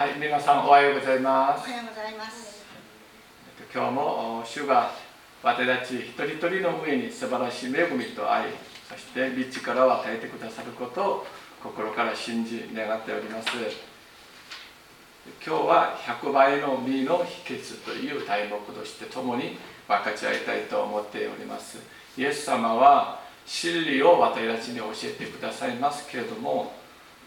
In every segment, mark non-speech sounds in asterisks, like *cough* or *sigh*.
はい、皆さんおはようございます。おはようございます。えっと今日もお主が私たち一人一人の上に素晴らしい恵みと愛、そして道力を与えてくださることを心から信じ願っております。今日は100倍の実の秘訣という題目として共に分かち合いたいと思っております。イエス様は真理を私たちに教えてくださいますけれども、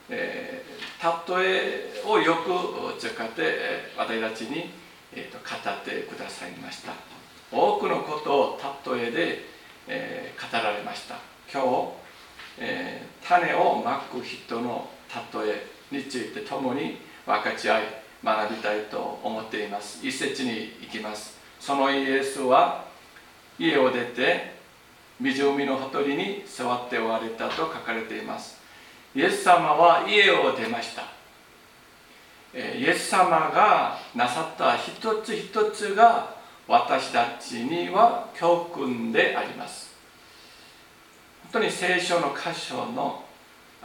えー例えをよく使って私たちに、えーと語ってくださいました。多くのことを例えで、え語られました。今日、えー種をまく人の例えについて共に分かち合い学びたいと思っています。一節に行きます。そのイエスは家を出て湖のほとりに座っておられたと書かれています。イエス様は家を出ました。イエス様がなさった一つ一つが私たちには教訓であります。本当に聖書の箇所の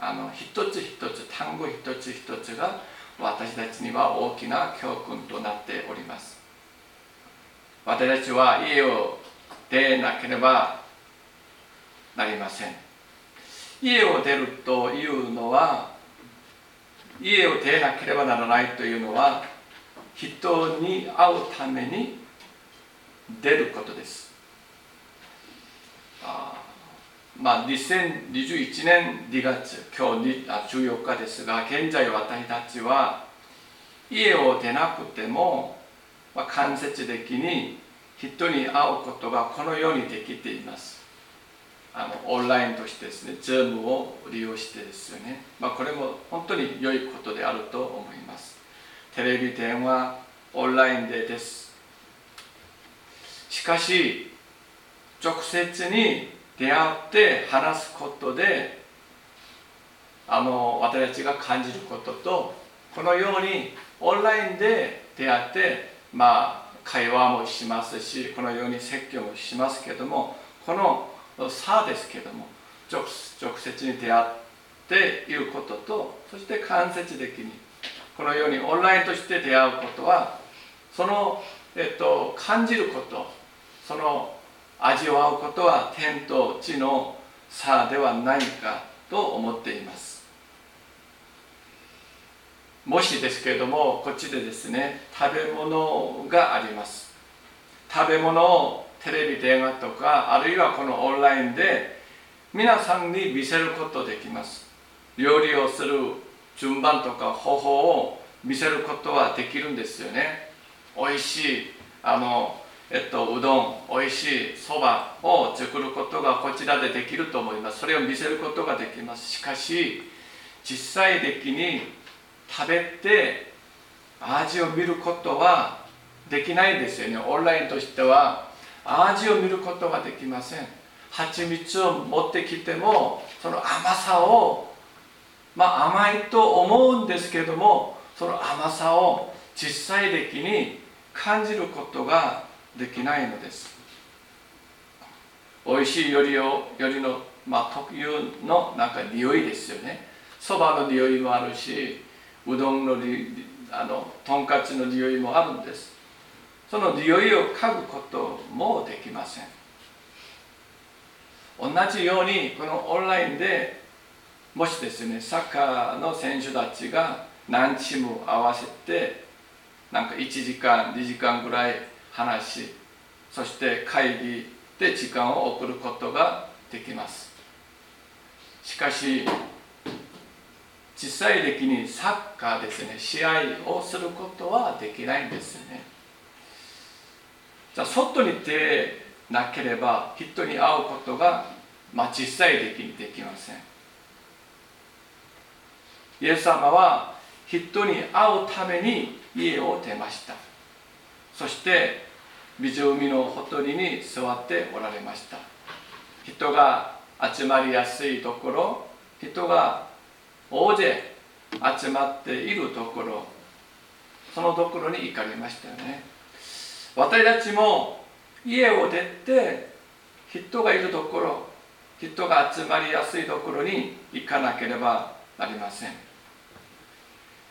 あの一つ一つ単語一つ一つが私たちには大きな教訓となっております。私たちは家を出なければなりません。家を出るというのは家を出なければならないというのは人に会うために出ることです。あまあ2021年2月今日あ14日ですが現在私たちは家を出なくても、まあ、間接的に人に会うことがこのようにできています。あのオンラインとしてですね、Zoom を利用してですよね、まあ、これも本当に良いことであると思います。テレビ、電話、オンラインでです。しかし、直接に出会って話すことで、あの私たちが感じることと、このようにオンラインで出会って、まあ、会話もしますし、このように説教もしますけども、このの差ですけども直直接に出会っていることとそして間接的にこのようにオンラインとして出会うことはその、えっと、感じることその味わうことは天と地の差ではないかと思っています。もしですけれどもこっちでですね食べ物があります。食べ物をテレビ電話とかあるいはこのオンラインで皆さんに見せることできます。料理をする順番とか方法を見せることはできるんですよね。美味しいあのえっとうどん美味しいそばを作ることがこちらでできると思います。それを見せることができます。しかし実際的に食べて味を見ることはできないんですよね。オンラインとしては味を見ることができません。蜂蜜を持ってきてもその甘さをまあ甘いと思うんですけどもその甘さを実際的に感じることができないのです。美味しいよりをよりの、まあ、特有のなんか匂いですよね。そばの匂いもあるしうどんのりあのとんかつの匂いもあるんです。その匂いを嗅ぐこともできません。同じようにこのオンラインでもしですねサッカーの選手たちが何チーム合わせてなんか1時間2時間ぐらい話しそして会議で時間を送ることができます。しかし実際的にサッカーですね試合をすることはできないんですね。じゃあ外に出なければ人に会うことが、まあ、実際的にできません。イエス様は人に会うために家を出ました。そして湖のほとりに座っておられました。人が集まりやすいところ人が大勢集まっているところそのところに行かれましたよね。私たちも家を出て人がいるところ人が集まりやすいところに行かなければなりません。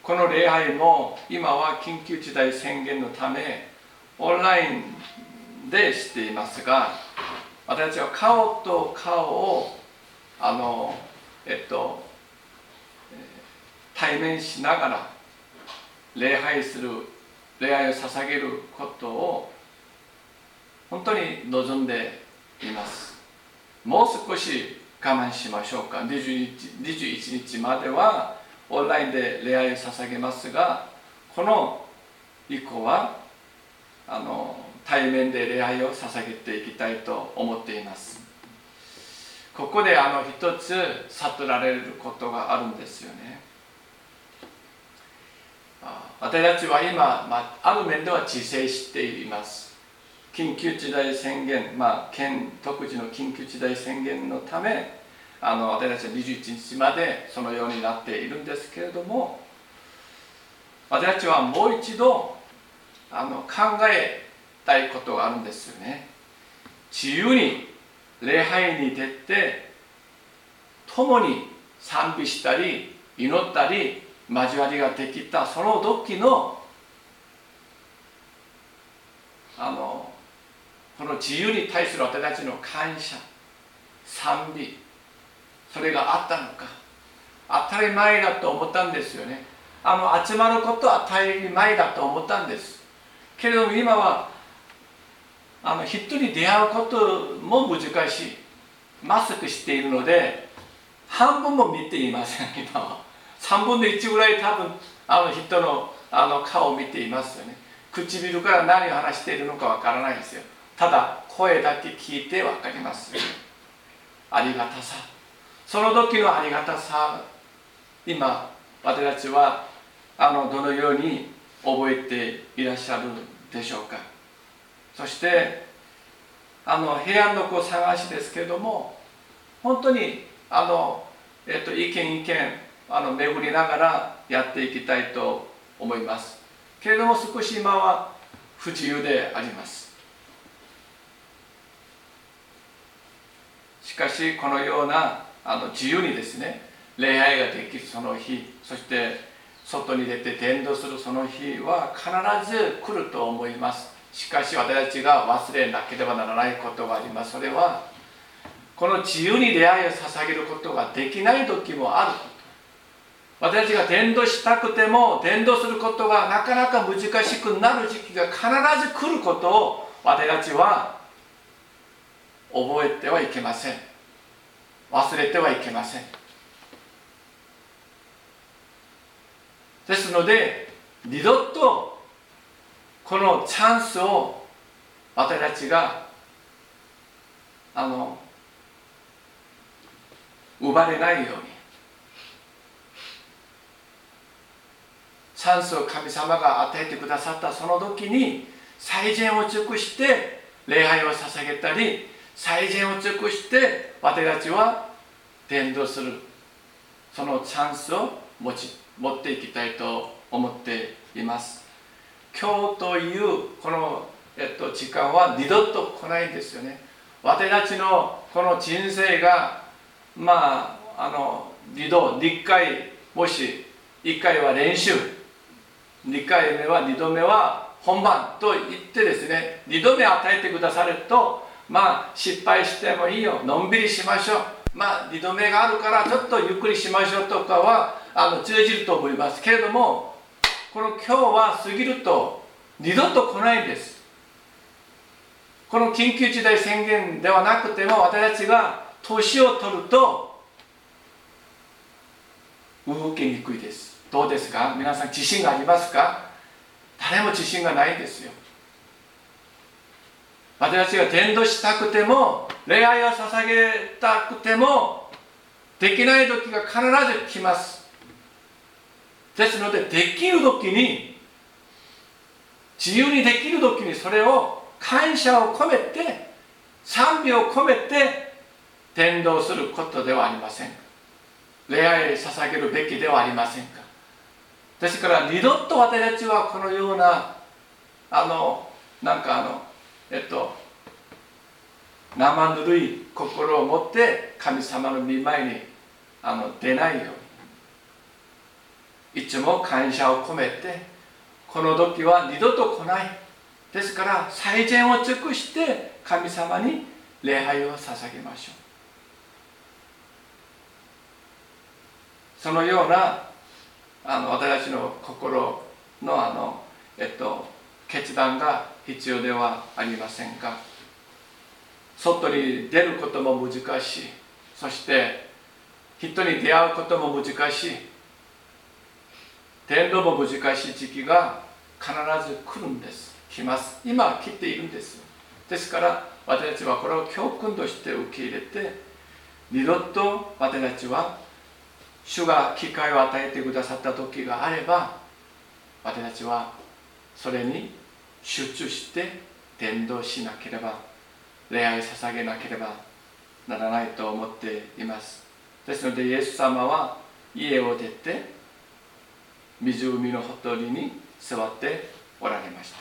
この礼拝も今は緊急事態宣言のためオンラインでしていますが私たちは顔と顔をあのえっと対面しながら礼拝する礼拝を捧げることを本当に望んでいます。もう少し我慢しましょうか。21 21日まではオンラインで礼拝を捧げますがこの以降はあの対面で礼拝を捧げていきたいと思っています。ここであの一つ悟られることがあるんですよね。私たちは今、まあ、ある面では自制しています。緊急事態宣言、まあ、県独自の緊急事態宣言のためあの私たちは21日までそのようになっているんですけれども私たちはもう一度あの考えたいことがあるんですよね。自由に礼拝に出て共に賛美したり祈ったり交わりができたその時のあのこの自由に対する私たちの感謝賛美それがあったのか。当たり前だと思ったんですよね。あの集まることは当たり前だと思ったんです。けれども今はあの人に出会うことも難しい。マスクしているので半分も見ていません今は。3分の1ぐらい多分あの人のあの顔を見ていますよね。唇から何を話しているのかわからないですよ。ただ声だけ聞いて分かりますありがたさ。その時のありがたさ今私たちはあのどのように覚えていらっしゃるでしょうか。そしてあの平安の子探しですけれども本当にあの、えっと、意見意見あの巡りながらやっていきたいと思います。けれども少し今は不自由であります。しかしこのようなあの自由にですね礼拝ができるその日そして外に出て伝道するその日は必ず来ると思います。しかし私たちが忘れなければならないことがあります。それはこの自由に出会いを捧げることができない時もある。私たちが伝道したくても伝道することがなかなか難しくなる時期が必ず来ることを私たちは覚えてはいけません。忘れてはいけません。ですので二度とこのチャンスを私たちがあの奪れないようにチャンスを神様が与えてくださったその時に最善を尽くして礼拝を捧げたり最善を尽くして私たちは伝道する。そのチャンスを持ち持っていきたいと思っています。今日というこの、えっと、時間は二度と来ないんですよね。私たちのこの人生がまああの二度2回もし1回は練習2回目は2度目は本番と言ってですね2度目与えてくださるとまあ失敗してもいいよのんびりしましょう。まあ2度目があるからちょっとゆっくりしましょうとかはあの通じると思います。けれどもこの今日は過ぎると二度と来ないんです。この緊急事態宣言ではなくても私たちが年を取ると動きにくいです。どうですか？皆さん自信がありますか？誰も自信がないですよ。私たちが伝道したくても恋愛を捧げたくてもできない時が必ず来ます。ですのでできる時に自由にできる時にそれを感謝を込めて賛美を込めて伝道することではありませんか？恋愛捧げるべきではありませんか？ですから二度と私たちはこのようなあのなんかあのえっと生ぬるい心を持って神様の御前にあの出ないように。いつも感謝を込めてこの時は二度と来ない。ですから最善を尽くして神様に礼拝を捧げましょう。そのようなあの私たちの心のあの、えっと、決断が必要ではありませんか？外に出ることも難しい。そして人に出会うことも難しい。天道も難しい。時期が必ず来るんです。来ます。今来ているんです。ですから私たちはこれを教訓として受け入れて二度と私たちは主が機会を与えてくださった時があれば私たちはそれに集中して伝道しなければ礼拝捧げなければならないと思っています。ですのでイエス様は家を出て湖のほとりに座っておられまし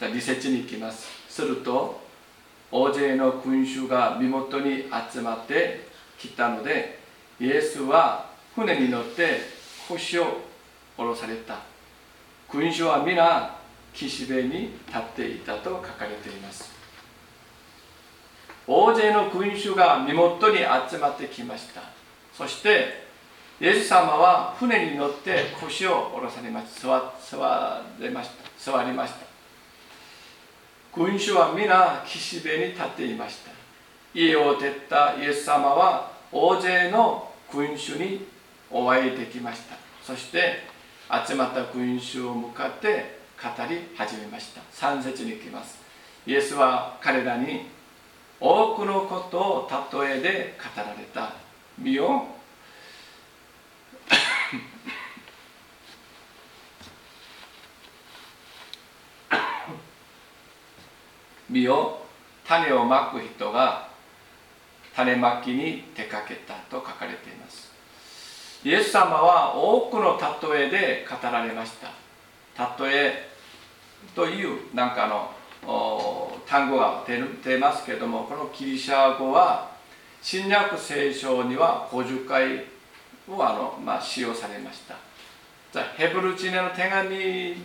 た。2節に行きます。すると大勢の群衆が身元に集まってきたのでイエスは船に乗って腰を下ろされた。群衆は皆岸辺に立っていたと書かれています。大勢の群衆が身元に集まってきました。そしてイエス様は船に乗って腰を下ろされました座れました。座りました。群衆は皆岸辺に立っていました。家を出たイエス様は大勢の群衆にお会いできました。そして集まった群衆を向かって語り始めました。3節に行きます。イエスは彼らに多くのことを例えで語られた。見よ。見よ。種をまく人が種まきに出かけたと書かれています。イエス様は多くの例えで語られました。例えというなんかの単語が出ますけどもこのギリシャ語は新約聖書には50回をあの、まあ、使用されました。ヘブル人への手紙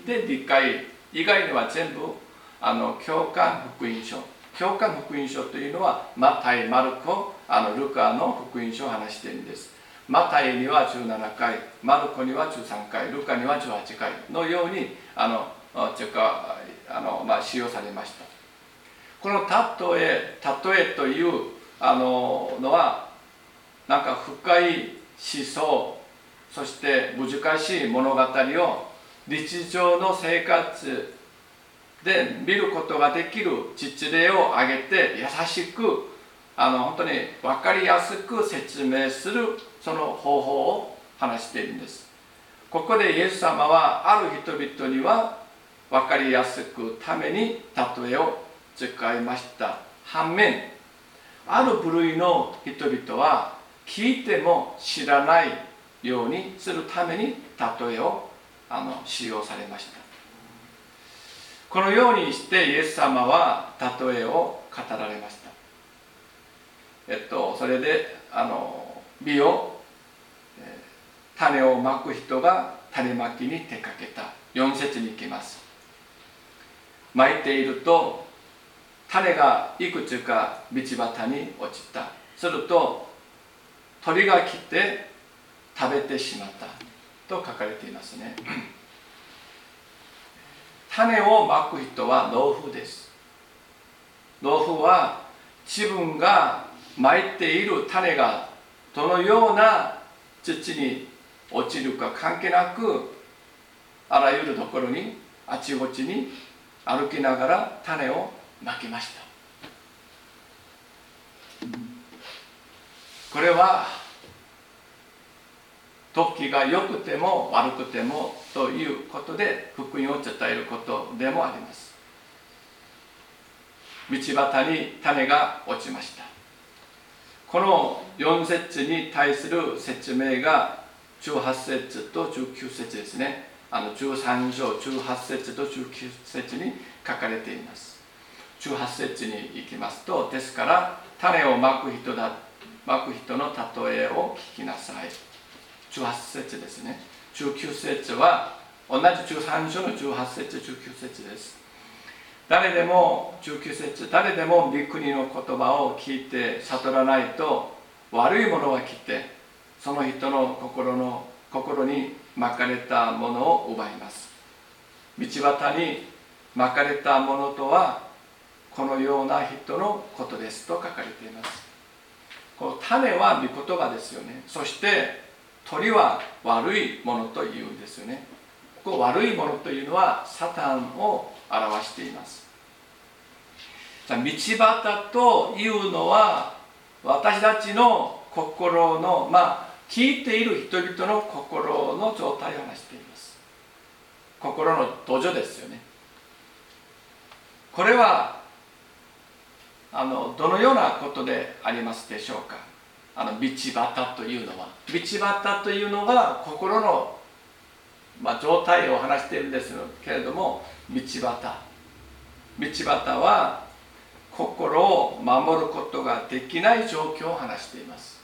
で理解以外には全部あの教官福音書。教官福音書というのはマタイ、マルコ、あのルカの福音書を話しているんです。マタイには17回マルコには13回ルカには18回のようにあのというかあの、まあ、使用されました。この例え例えというあののはなんか深い思想そして難しい物語を日常の生活で見ることができる実例を挙げて優しくあの本当に分かりやすく説明するその方法を話しているんです。ここでイエス様はある人々には分かりやすくために例えを使いました。反面ある部類の人々は聞いても知らないようにするために例えをあの使用されました。このようにしてイエス様は例えを語られました。えっとそれであの美を種をまく人が種まきに出かけた。4節に行きます。まいていると種がいくつか道端に落ちた。すると鳥が来て食べてしまった。と書かれていますね。種をまく人は農夫です。農夫は自分がまいている種がどのような土に落ちるか関係なくあらゆるところにあちこちに歩きながら種をまきました。これは時が良くても悪くてもということで福音を伝えることでもあります。道端に種が落ちました。この4節に対する説明が18節と19節ですね。あの13章18節と19節に書かれています。18節に行きますとですから種をまく人だまく人の例えを聞きなさい。18節ですね。19節は同じ13章の18節19節です。誰でも19節誰でも御国の言葉を聞いて悟らないと悪いものが来てその人の心の心に巻かれたものを奪います。道端に巻かれたものとはこのような人のことですと書かれています。この種は御言葉ですよね。そして鳥は悪いものと言うんですよね。ここ悪いものというのはサタンを表しています。道端というのは私たちの心のまあ聞いている人々の心の状態を話しています。心の土壌ですよね。これはあのどのようなことでありますでしょうか。あの道端というのは。道端というのが心の、まあ、状態を話しているんですけれども道端。道端は心を守ることができない状況を話しています。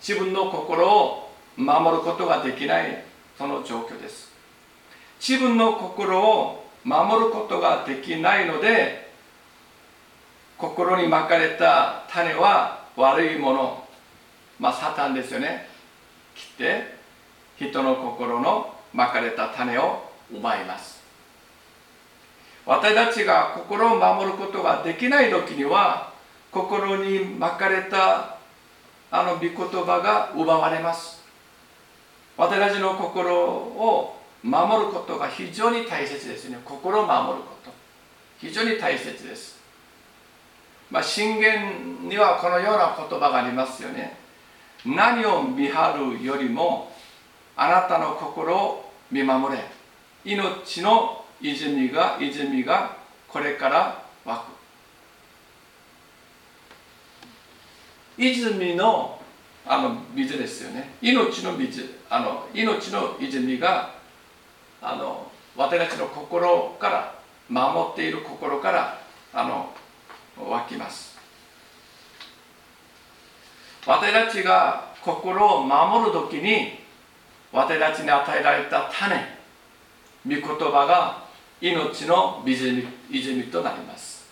自分の心を守ることができないその状況です。自分の心を守ることができないので心にまかれた種は悪いもの。まあサタンですよね。切って人の心のまかれた種を奪います。私たちが心を守ることができない時には心にまかれたあの御言葉が奪われます。私たちの心を守ることが非常に大切ですね。心を守ること。非常に大切です。まあ信玄にはこのような言葉がありますよね。何を見張るよりもあなたの心を見守れ。命の泉が泉がこれから湧く。泉のあの水ですよね。命の水あの命の泉があの私たちの心から守っている心からあの湧きます。私たちが心を守る時に私たちに与えられた種御言葉が命の泉泉となります。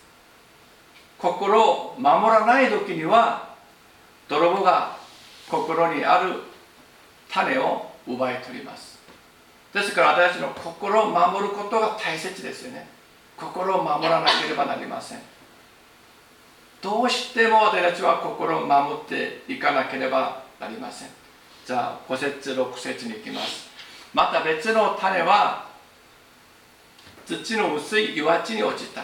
心を守らない時には泥棒が心にある種を奪い取ります。ですから私たちの心を守ることが大切ですよね。心を守らなければなりません。どうしても私たちは心を守っていかなければなりません。じゃあ5節6節に行きます。また別の種は土の薄い岩地に落ちた。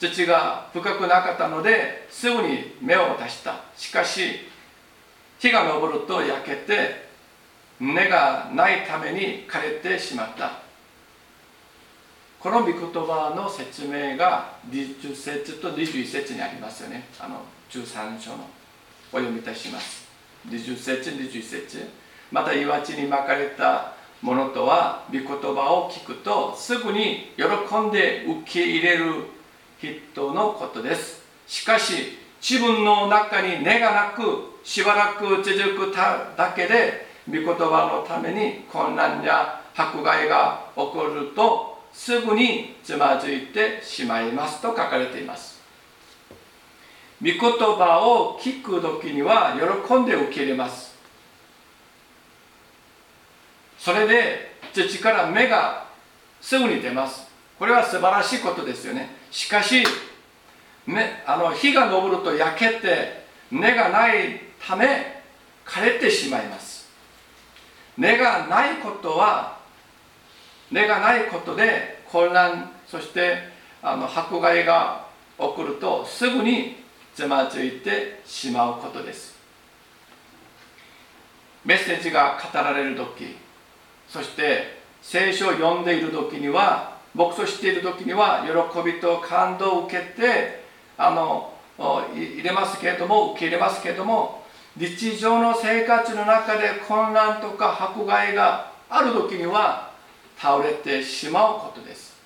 土が深くなかったのですぐに芽を出した。しかし火が昇ると焼けて根がないために枯れてしまった。この御言葉の説明が20節と21節にありますよね。あの13章のお読みいたします。20節21節。また岩地に巻かれたものとは御言葉を聞くとすぐに喜んで受け入れる人のことです。しかし自分の中に根がなくしばらく続くだけで御言葉のために混乱や迫害が起こるとすぐにつまずいてしまいますと書かれています。御言葉を聞く時には喜んで受け入れます。それで土から芽がすぐに出ます。これは素晴らしいことですよね。しかしあの火が昇ると焼けて根がないため枯れてしまいます。根がないことは根がないことで混乱そしてあの迫害が起こるとすぐにつまずいてしまうことです。メッセージが語られる時そして聖書を読んでいる時には牧師している時には喜びと感動を受けてあの入れますけれども受け入れますけれども日常の生活の中で混乱とか迫害がある時には倒れてしまうことです。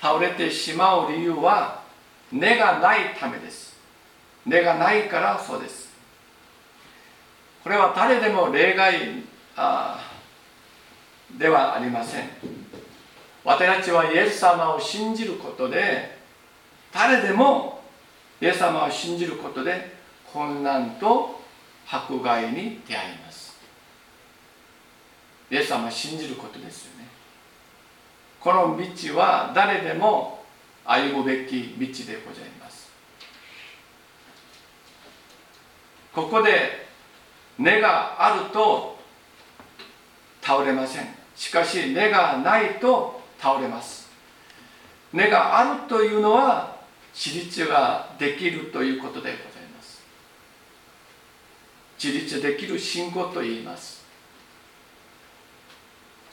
倒れてしまう理由は根がないためです。根がないからそうです。これは誰でも例外ではありません。私たちはイエス様を信じることで誰でもイエス様を信じることで混乱と迫害に出会います。イエス様を信じることですよね。この道は誰でも歩むべき道でございます。ここで根があると倒れません。しかし根がないと倒れます。根があるというのは自立ができるということでございます。自立できる信仰と言います。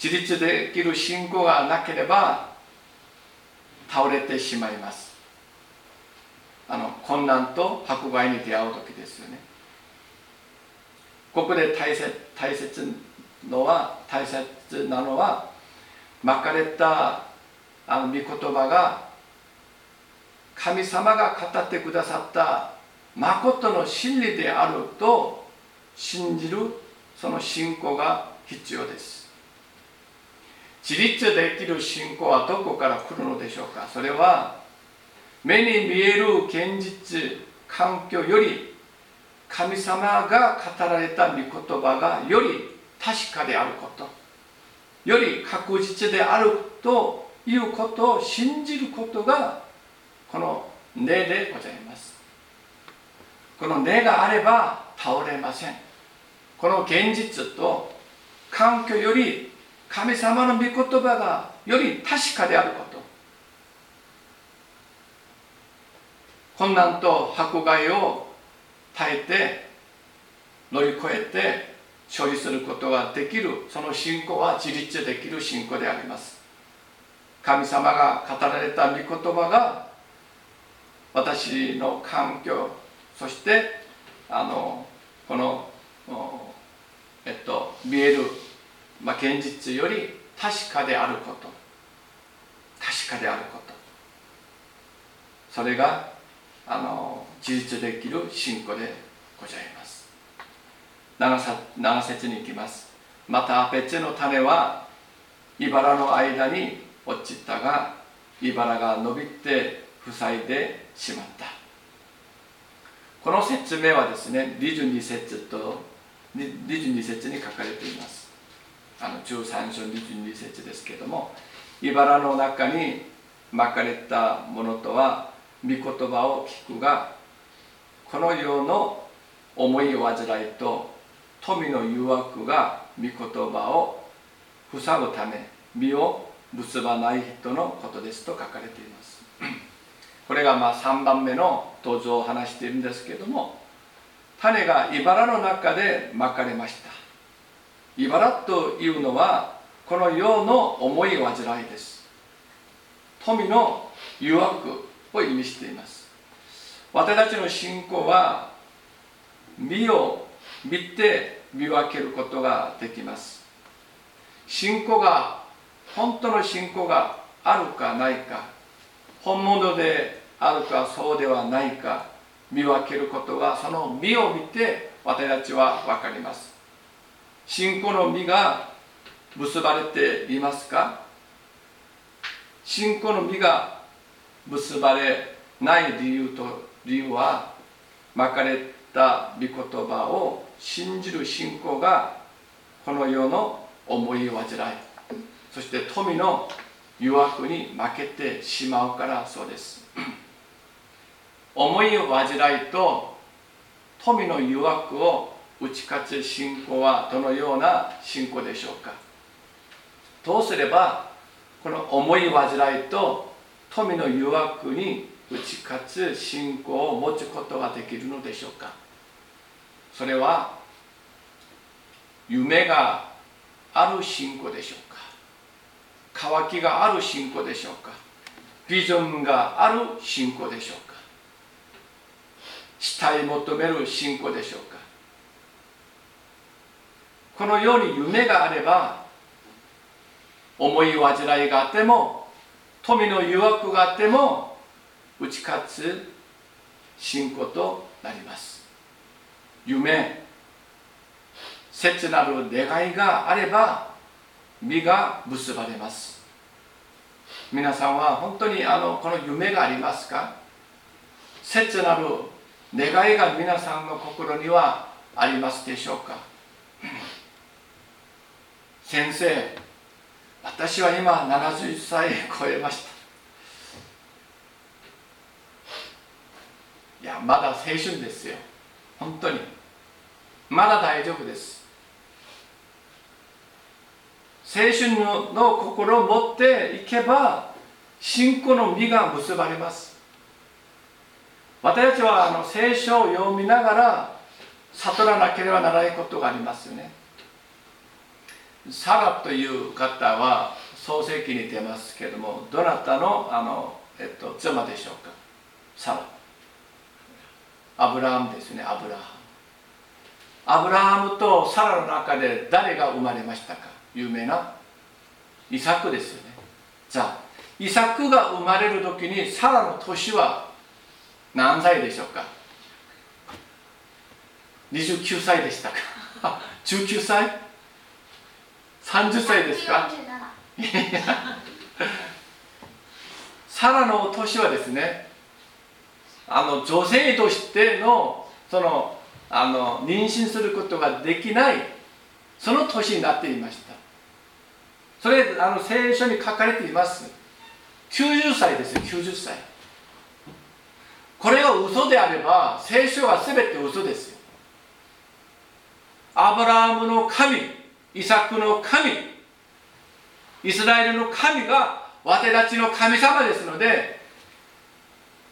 自立できる信仰がなければ倒れてしまいます。あの困難と迫害に出会う時ですよね。ここで大切大切のは大切なのはまかれたあの御言葉が神様が語ってくださった誠の真理であると信じるその信仰が必要です。自立できる信仰はどこから来るのでしょうか？それは目に見える現実環境より神様が語られた御言葉がより確かであること。より確実であるということを信じることがこの根でございます。この根があれば倒れません。この現実と環境より神様の御言葉がより確かであること。困難と迫害を耐えて乗り越えて処理することができる。その信仰は自立できる信仰であります。神様が語られた御言葉が私の環境そしてあのこのえっと見える、まあ、現実より確かであること。確かであること。それがあの自立できる信仰でございます。7節に行きます。また別の種は茨の間に落ちたが茨が伸びて塞いでしまった。この説明はですね22節と22節に書かれています。あの13章22節ですけども茨の中に巻かれたものとは御言葉を聞くがこの世の思い煩いと富の誘惑が御言葉を塞ぐため身を結ばない人のことですと書かれています。*clears throat* これがまあ3番目の登場を話しているんですけども種が茨の中でまかれました。茨というのはこの世の思い煩いです。富の誘惑を意味しています。私たちの信仰は身を見て見分けることができます。信仰が本当の信仰があるかないか本物であるかそうではないか見分けることはその実を見て私たちは分かります。信仰の実が結ばれていますか？信仰の実が結ばれない理由と理由はまかれた御言葉を信じる信仰がこの世の思い煩いそして富の誘惑に負けてしまうからそうです。*clears throat* 思い煩いと富の誘惑を打ち勝つ信仰はどのような信仰でしょうか？どうすればこの思い煩いと富の誘惑に打ち勝つ信仰を持つことができるのでしょうか？それは夢がある信仰でしょうか？渇きがある信仰でしょうか？ビジョンがある信仰でしょうか？したい求める信仰でしょうか？このように夢があれば思い煩いがあっても富の誘惑があっても打ち勝つ信仰となります。夢切なる願いがあれば実が結ばれます。皆さんは本当にあのこの夢がありますか？切なる願いが皆さんの心にはありますでしょうか？先生私は今71歳超えました。いやまだ青春ですよ。本当に。まだ大丈夫です。青春の心を持っていけば信仰の実が結ばれます。私たちはあの聖書を読みながら悟らなければならないことがありますよね。サラという方は創世記に出ますけれどもどなたのあの、えっと、妻でしょうか？サラ。アブラハムですねアブラハム。アブラハムとサラの中で誰が生まれましたか？有名な？イサクですよね。じゃあイサクが生まれる時にサラの年は何歳でしょうか？29歳でしたか？*laughs* 19歳？30歳ですか？*laughs* サラの年はですねあの女性としてのそのあの妊娠することができないその年になっていました。それあの聖書に書かれています。90歳ですよ90歳。これが嘘であれば聖書は全て嘘ですよ。アブラハムの神イサクの神イスラエルの神が私たちの神様ですので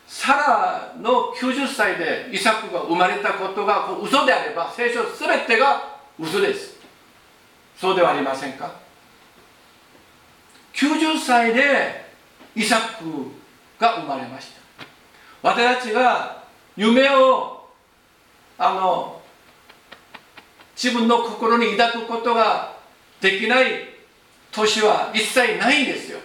サラの90歳でイサクが生まれたことが嘘であれば聖書全てが嘘です。そうではありませんか？90歳でイサクが生まれました。私たちが夢をあの自分の心に抱くことができない年は一切ないんですよ。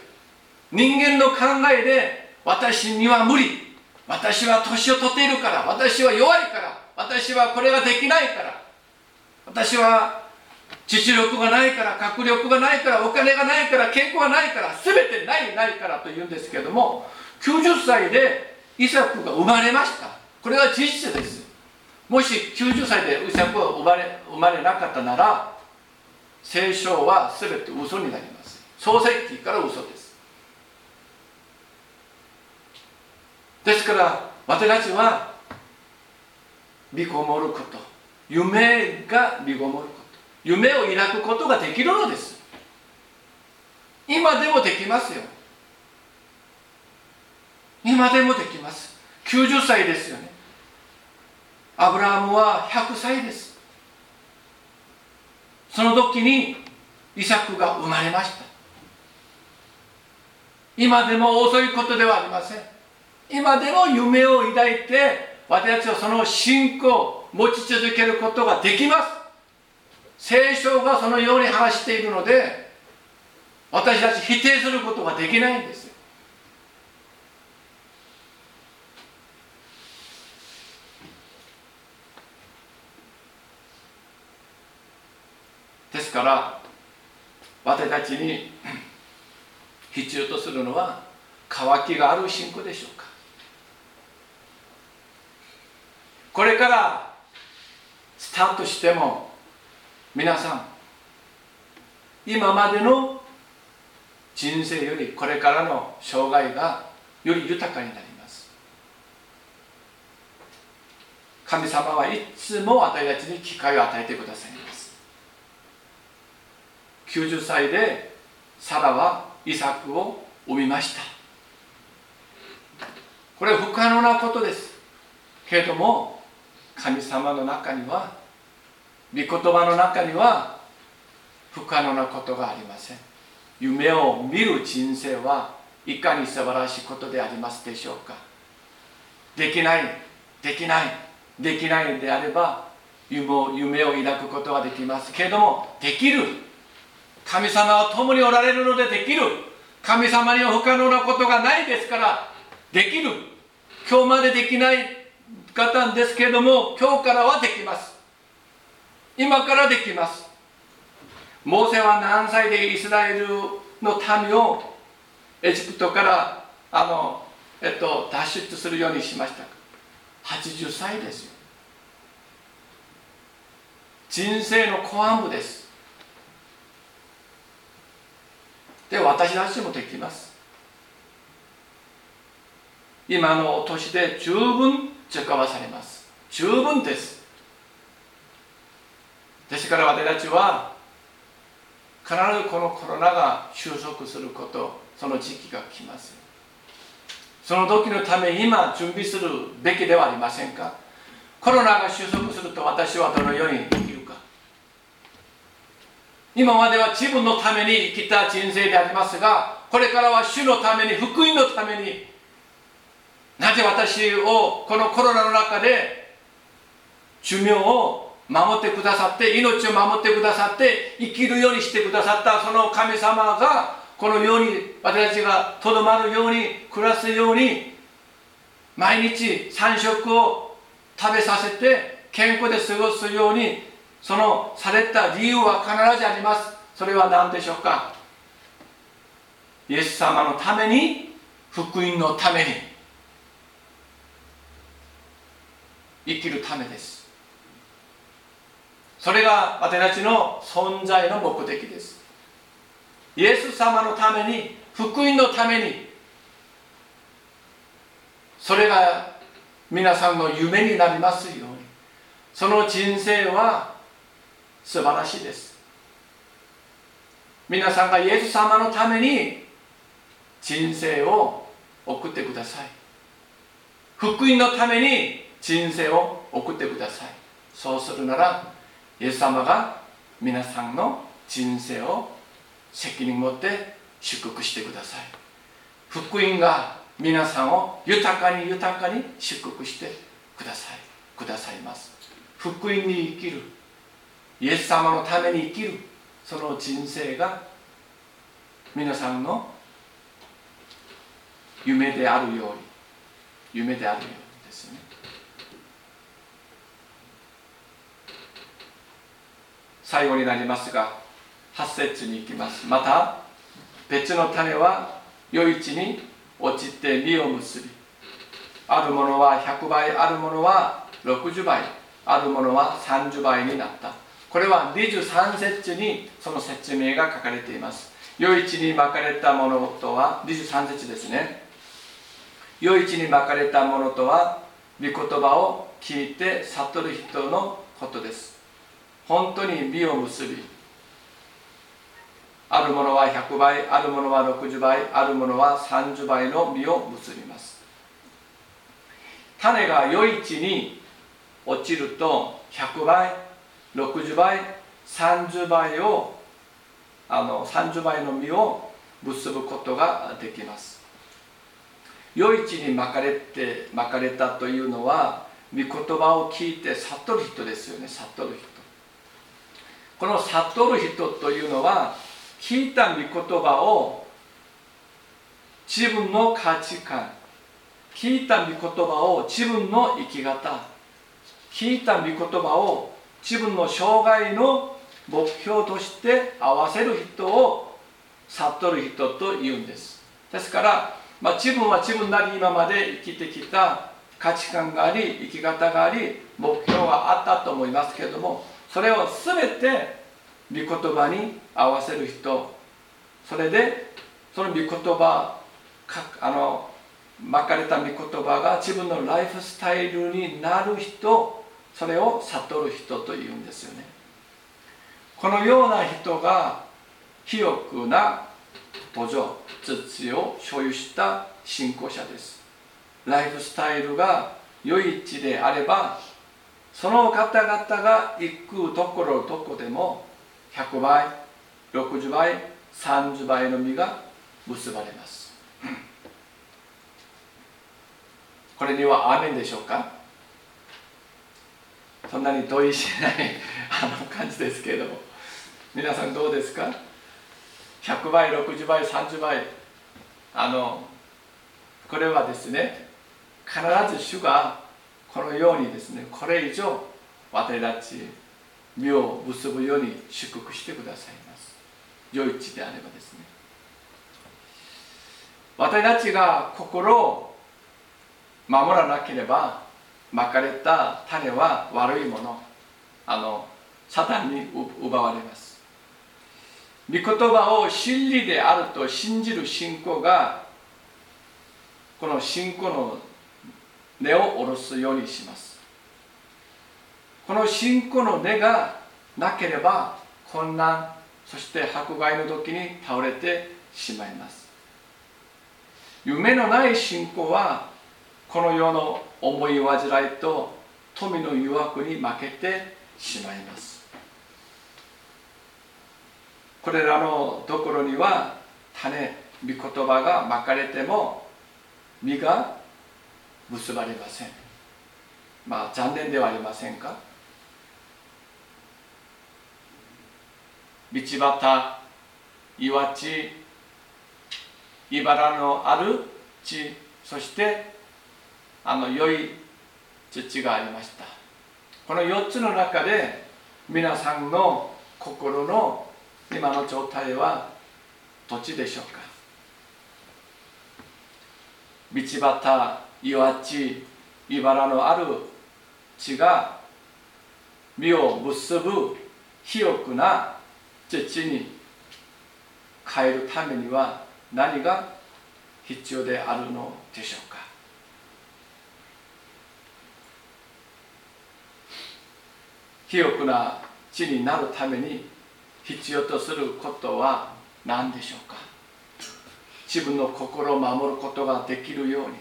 人間の考えで私には無理。私は年を取っているから。私は弱いから。私はこれができないから。私は実力がないから。学力がないから。お金がないから。健康がないから。全てないないから。と言うんですけれども90歳でイサクが生まれました。これは事実です。もし90歳でイサクが生まれ生まれなかったなら聖書は全て嘘になります。創世記から嘘です。ですから私たちは見こもること夢が見こもること夢を抱くことができるのです。今でもできますよ。今でもできます。90歳ですよね。アブラハムは100歳です。その時にイサクが生まれました。今でも遅いことではありません。今でも夢を抱いて私たちはその信仰を持ち続けることができます。聖書がそのように話しているので私たち否定することができないんです。から私たちに *laughs* 必要とするのは渇きがある信仰でしょうか。これからスタートしても皆さん今までの人生よりこれからの生涯がより豊かになります。神様はいつも私たちに機会を与えてください。90歳でサラはイサクを産みました。これ不可能なことです。けれども神様の中には御言葉の中には不可能なことがありません。夢を見る人生はいかに素晴らしいことでありますでしょうか。できないできないできないであれば夢を抱くことはできます。けれどもできる神様は共におられるのでできる。神様には不可能なことがないですからできる。今日までできない方ですけども今日からはできます。今からできます。モーセは何歳でイスラエルの民をエジプトからあの、えっと、脱出するようにしましたか。80歳ですよ。人生の後半部です。で私たちもできます。今のお年で十分使わされます。十分です。ですから私たちは必ずこのコロナが収束することその時期が来ます。その時のため今準備するべきではありませんか？コロナが収束すると私はどのように今までは自分のために生きた人生でありますがこれからは主のために福音のためになぜ私をこのコロナの中で寿命を守ってくださって命を守ってくださって生きるようにしてくださったその神様がこのように私たちがとどまるように暮らすように毎日3食を食べさせて健康で過ごすようにそのされた理由は必ずあります。それは何でしょうか？イエス様のために福音のために生きるためです。それが私たちの存在の目的です。イエス様のために福音のためにそれが皆さんの夢になりますように。その人生は素晴らしいです。皆さんがイエス様のために人生を送ってください。福音のために人生を送ってください。そうするならイエス様が皆さんの人生を責任持って祝福してください。福音が皆さんを豊かに豊かに祝福してください。くださいます。福音に生きる。イエス様のために生きる。その人生が皆さんの夢であるように夢であるようにですね。最後になりますが8節に行きます。また別の種は余市に落ちて実を結びあるものは100倍あるものは60倍あるものは30倍になった。これは23節にその説明が書かれています。余市に巻かれたものとは23節ですね。余市に巻かれたものとは御言葉を聞いて悟る人のことです。本当に実を結びあるものは100倍あるものは60倍あるものは30倍の実を結びます。種が余市に落ちると100倍60倍30倍をあの30倍の実を結ぶことができます。余市に巻かれて巻かれたというのは御言葉を聞いて悟る人ですよね。悟る人。この悟る人というのは聞いた御言葉を自分の価値観聞いた御言葉を自分の生き方聞いた御言葉を自分の生涯の目標として合わせる人を悟る人と言うんです。ですから、まあ、自分は自分なり今まで生きてきた価値観があり生き方があり目標があったと思いますけれどもそれを全て御言葉に合わせる人。それでその御言葉あの巻かれた御言葉が自分のライフスタイルになる人それを悟る人というんですよね。このような人が広くな土壌土を所有した信仰者です。ライフスタイルが良い地であればその方々が行くところどこでも100倍60倍30倍の実が結ばれます。これにはアーメンでしょうか？そんなに同意しないあの感じですけれども。皆さんどうですか？100倍60倍30倍。あのこれはですね必ず主がこのようにですねこれ以上私たち身を結ぶように祝福してくださいます。良い地であればですね。私たちが心を守らなければまかれた種は悪いもの。あのサタンに奪われます。御言葉を真理であると信じる信仰がこの信仰の根を下ろすようにします。この信仰の根がなければ混乱そして迫害の時に倒れてしまいます。夢のない信仰はこの世の思い煩いと富の誘惑に負けてしまいます。これらのところには種御言葉がまかれても実が結ばれません。まあ残念ではありませんか？道端岩地茨のある地そしてあの良い土がありました。この4つの中で皆さんの心の今の状態はどっちでしょうか？道端岩地茨のある地が実を結ぶ肥沃な土に変えるためには何が必要であるのでしょうか？肥沃な地になるために必要とすることは何でしょうか？自分の心を守ることができるように。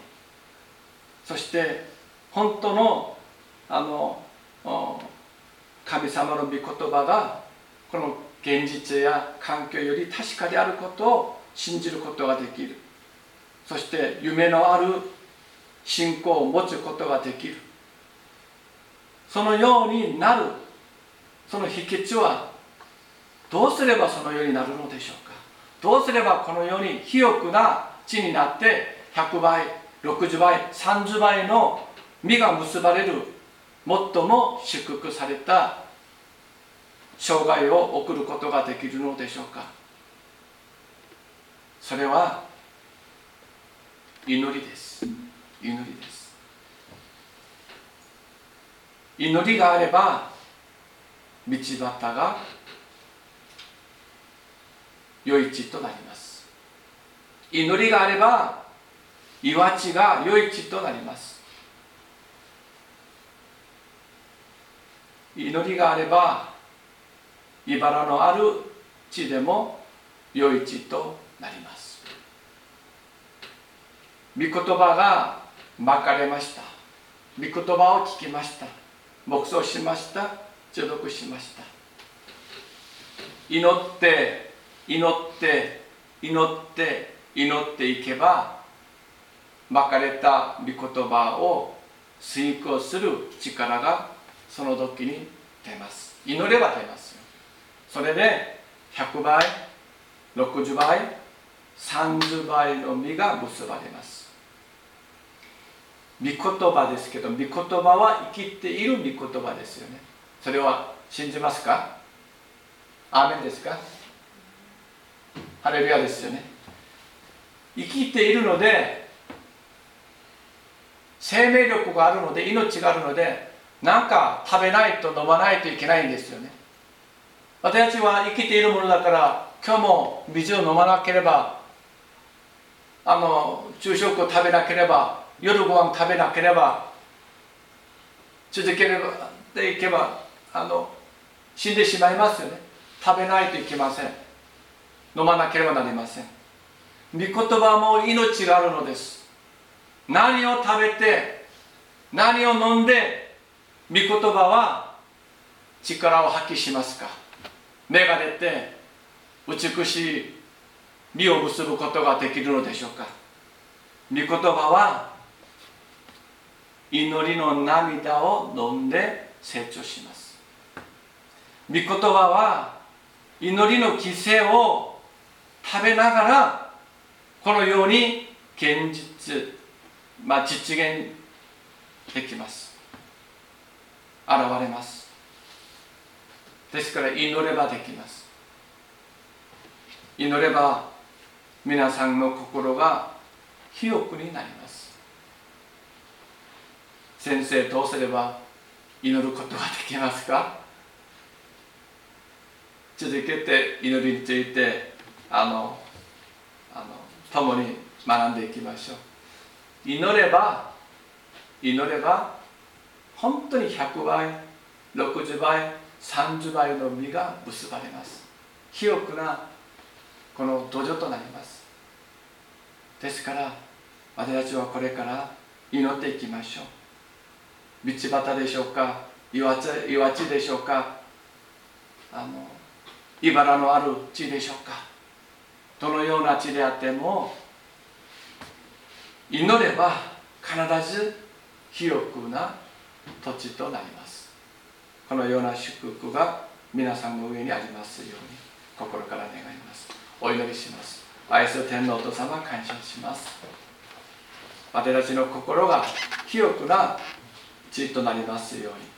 そして本当のあの神様の御言葉がこの現実や環境より確かであることを信じることができる。そして夢のある信仰を持つことができる。そのようになるその秘訣はどうすればそのようになるのでしょうか？どうすればこのように肥沃な地になって100倍60倍30倍の実が結ばれる最も祝福された生涯を送ることができるのでしょうか？それは祈りです。祈りです。祈りがあれば道端が良い地となります。祈りがあれば岩地が良い地となります。祈りがあれば茨のある地でも良い地となります。御言葉がまかれました。御言葉を聞きました。黙想しました。除読しました。祈って祈って祈って祈っていけばまかれた御言葉を遂行する力がその時に出ます。祈れば出ますそれで100倍60倍30倍の実が結ばれます。御言葉ですけど御言葉は生きている御言葉ですよね。それは信じますか？アーメンですか？ハレルヤですよね。生きているので生命力があるので命があるので何か食べないと飲まないといけないんですよね。私たちは生きているものだから今日も水を飲まなければあの昼食を食べなければ夜ご飯食べなければ続ければでいけばあの死んでしまいますよね。食べないといけません。飲まなければなりません。御言葉も命があるのです。何を食べて何を飲んで御言葉は力を発揮しますか。芽が出て美しい実を結ぶことができるのでしょうか。御言葉は祈りの涙を飲んで成長します。御言葉は祈りの犠牲を食べながらこのように現実、まあ、実現できます。現れます。ですから祈ればできます。祈れば皆さんの心が清くになります。先生どうすれば祈ることができますか？続けて祈りについてあのあの共に学んでいきましょう。祈れば祈れば本当に100倍60倍30倍の実が結ばれます。清くなこの土壌となります。ですから私たちはこれから祈っていきましょう。道端でしょうか岩地岩地でしょうかあの茨のある地でしょうか？どのような地であっても祈れば必ず清くな土地となります。このような祝福が皆さんの上にありますように心から願います。お祈りします。愛する天皇と様感謝します。私たちの心が清くな地となりますように。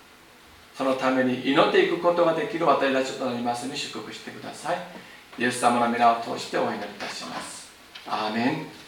そのために祈っていくことができる私たちとなりますに祝福してください。イエス様の皆を通してお祈りいたします。アーメン。